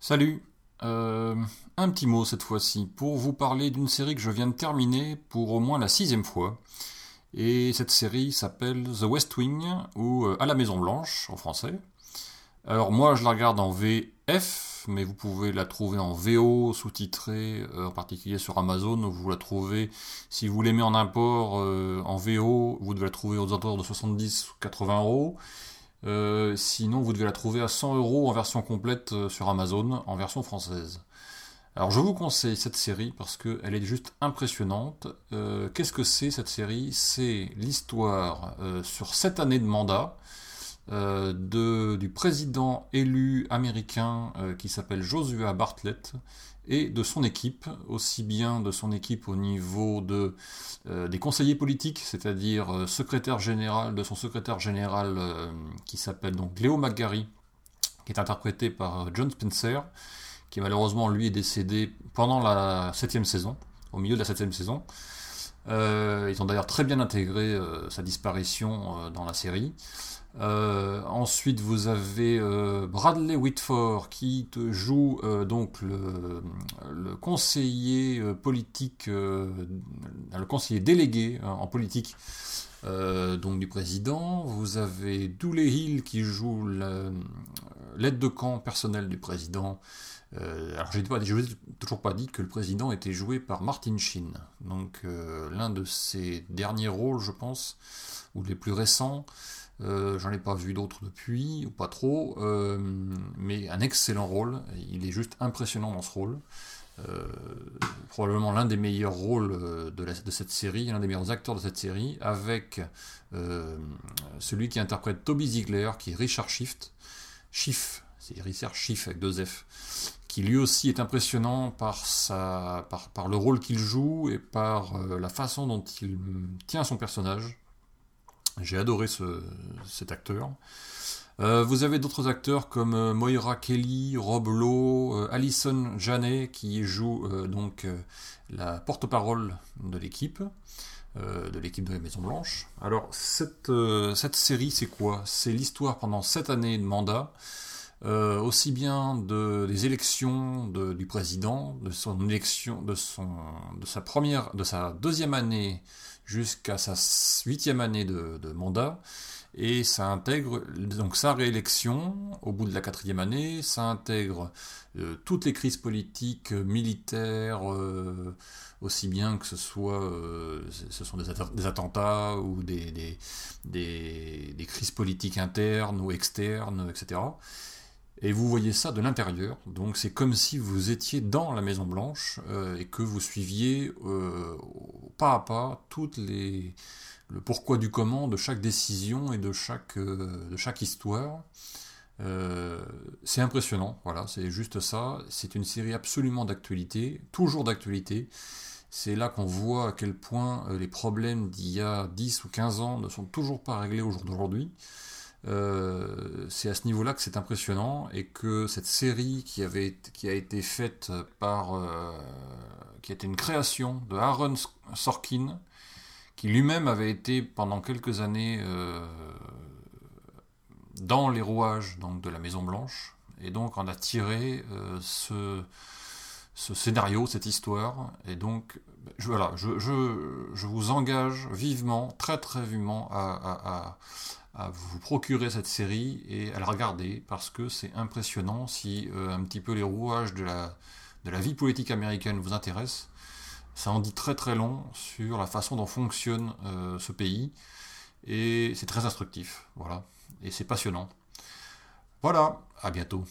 Salut, euh, un petit mot cette fois-ci pour vous parler d'une série que je viens de terminer pour au moins la sixième fois. Et cette série s'appelle The West Wing ou euh, À la Maison Blanche en français. Alors moi je la regarde en VF, mais vous pouvez la trouver en VO sous-titrée, euh, en particulier sur Amazon, vous la trouvez, si vous l'aimez en import euh, en VO, vous devez la trouver aux alentours de 70 ou 80 euros. sinon, vous devez la trouver à 100 euros en version complète sur Amazon, en version française. Alors je vous conseille cette série parce qu'elle est juste impressionnante. Qu'est-ce que c'est cette série? C'est l'histoire sur 7 années de mandat euh, de, du président élu américain euh, qui s'appelle Joshua Bartlett et de son équipe, aussi bien de son équipe au niveau euh, des conseillers politiques, c'est-à-dire secrétaire général, de son secrétaire général qui s'appelle donc Léo McGarry, qui est interprété par John Spencer, qui malheureusement lui est décédé pendant la septième saison, au milieu de la septième saison. Ils ont d'ailleurs très bien intégré sa disparition dans la série. Euh, ensuite, vous avez euh, Bradley Whitford qui joue euh, donc le, conseiller politique, le conseiller délégué en politique donc du président. Vous avez Dooley Hill qui joue l'aide de camp personnel du président. alors, je n'ai toujours pas dit que le président était joué par Martin Sheen, donc l'un de ses derniers rôles, je pense, ou les plus récents. Euh, j'en ai pas vu d'autres depuis, ou pas trop, euh, mais un excellent rôle. Il est juste impressionnant dans ce rôle. Euh, probablement l'un des meilleurs rôles de, cette série, l'un des meilleurs acteurs de cette série, avec celui qui interprète Toby Ziegler, qui est Richard Schiff. Schiff, c'est Richard Schiff avec deux F, qui lui aussi est impressionnant par, sa, par, le rôle qu'il joue et par la façon dont il tient son personnage. J'ai adoré cet acteur. Euh, vous avez d'autres acteurs comme euh, Moira Kelly, Rob Lowe, euh, Alison Janet qui joue donc la porte-parole de l'équipe, de l'équipe de la Maison Blanche. Alors cette, cette série c'est quoi? C'est l'histoire pendant sept années de mandat, aussi bien de, des élections du président, de son élection, de son, de sa première, de sa deuxième année jusqu'à sa huitième année de, mandat. Et ça intègre donc sa réélection au bout de la quatrième année, ça intègre euh, toutes les crises politiques, euh, militaires, euh, aussi bien que ce soit ce sont des, attentats ou des, des, des, crises politiques internes ou externes, etc. Et vous voyez ça de l'intérieur, donc c'est comme si vous étiez dans la Maison Blanche euh, et que vous suiviez euh, pas à pas toutes les le pourquoi du comment de chaque décision et de chaque euh, de chaque histoire. c'est impressionnant, voilà, c'est juste ça. C'est une série absolument d'actualité, toujours d'actualité. C'est là qu'on voit à quel point les problèmes d'il y a 10 ou 15 ans ne sont toujours pas réglés au jour d'aujourd'hui. Euh, c'est à ce niveau-là que c'est impressionnant et que cette série qui, a été faite par, euh, qui était une création de Aaron Sorkin, qui lui-même avait été pendant quelques années euh, dans les rouages de la Maison Blanche, et donc on a tiré ce, ce scénario, cette histoire, et donc voilà, je, vous engage vivement, très très vivement à, vous procurer cette série et à la regarder parce que c'est impressionnant si euh, un petit peu les rouages de la, de la vie politique américaine vous intéressent. Ça en dit très très long sur la façon dont fonctionne euh, ce pays et c'est très instructif, voilà, et c'est passionnant. Voilà, à bientôt.